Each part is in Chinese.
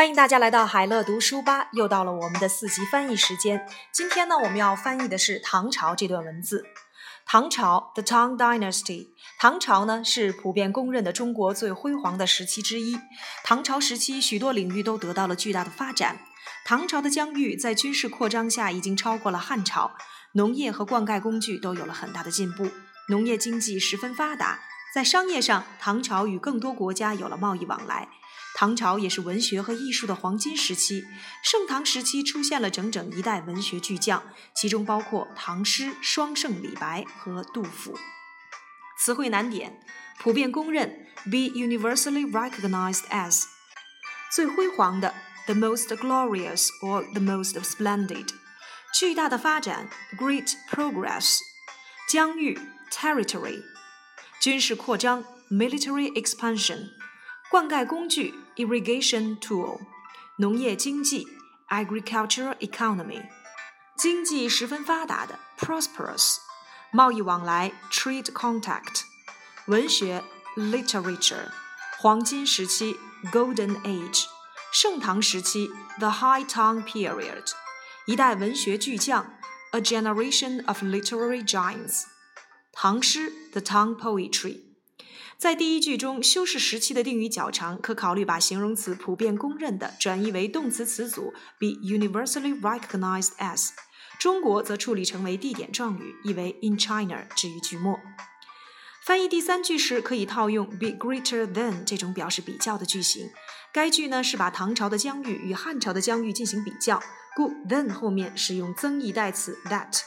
欢迎大家来到海乐读书吧，又到了我们的四级翻译时间。今天呢，我们要翻译的是唐朝这段文字。唐朝，The Tang Dynasty。唐朝呢是普遍公认的中国最辉煌的时期之一。唐朝时期，许多领域都得到了巨大的发展。唐朝的疆域在军事扩张下已经超过了汉朝，农业和灌溉工具都有了很大的进步，农业经济十分发达。在商业上，唐朝与更多国家有了贸易往来。唐朝也是文学和艺术的黄金时期。盛唐时期出现了整整一代文学巨匠，其中包括唐诗双圣李白和杜甫。词汇难点：普遍公认，be universally recognized as，最辉煌的，the most glorious or the most splendid，巨大的发展，great progress，疆域，territory。军事扩张 （military expansion），灌溉工具 （irrigation tool），农业经济 （agricultural economy），经济十分发达的 （prosperous），贸易往来 （trade contact），文学 （literature），黄金时期 （golden age），盛唐时期 （the High Tang period），一代文学巨匠 （a generation of literary giants）。唐诗 The Tang Poetry， 在第一句中，修饰时期的定语较长，可考虑把形容词普遍公认的转译为动词词组，be universally recognized as。中国则处理成为地点状语，意为 in China，置于句末。翻译第三句时，可以套用 be greater than 这种表示比较的句型。该句呢是把唐朝的疆域与汉朝的疆域进行比较，故 than 后面使用增益代词 that。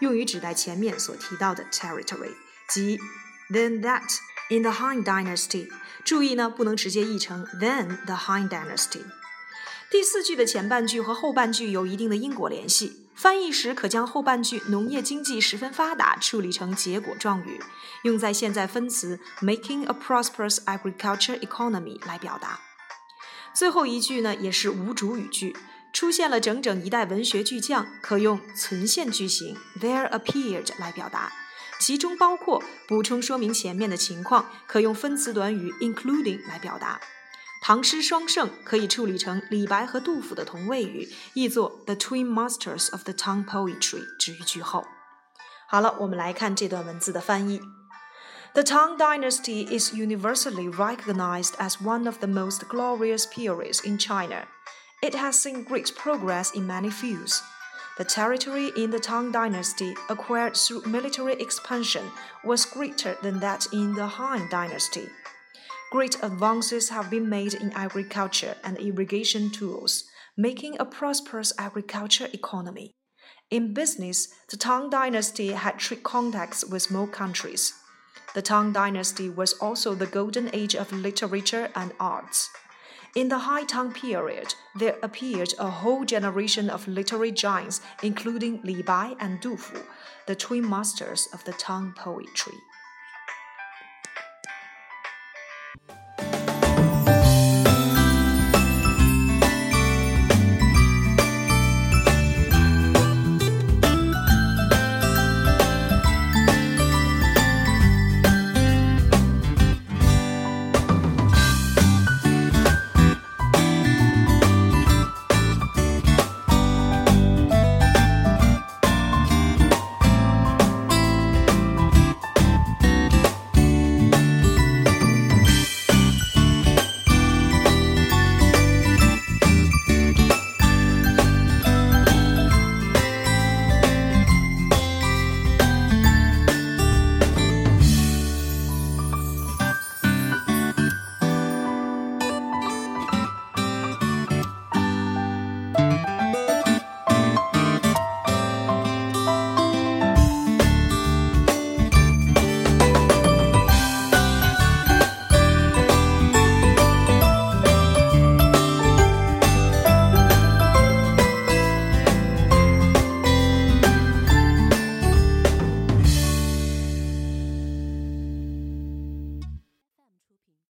用于指代前面所提到的 territory，即 than that in the Han Dynasty。注意呢，不能直接译成 then the Han Dynasty。第四句的前半句和后半句有一定的因果联系，翻译时可将后半句农业经济十分发达处理成结果状语，用在现在分词 making a prosperous agriculture economy 来表达。最后一句呢，也是无主语句。出现了整整一代文学巨匠，可用存现句型 there appeared 来表达，其中包括补充说明前面的情况，可用分词短语 including 来表达。唐诗双圣可以处理成李白和杜甫的同位语，译作 the twin masters of the Tang poetry，置于句后。好了，我们来看这段文字的翻译。The Tang Dynasty is universally recognized as one of the most glorious periods in China. It has seen great progress in many fields. The territory in the Tang Dynasty acquired through military expansion was greater than that in the Han Dynasty. Great advances have been made in agriculture and irrigation tools, making a prosperous agriculture economy. In business, the Tang Dynasty had trade contacts with more countries. The Tang Dynasty was also the golden age of literature and arts. In the High Tang period, there appeared a whole generation of literary giants, including Li Bai and Du Fu, the twin masters of the Tang poetry.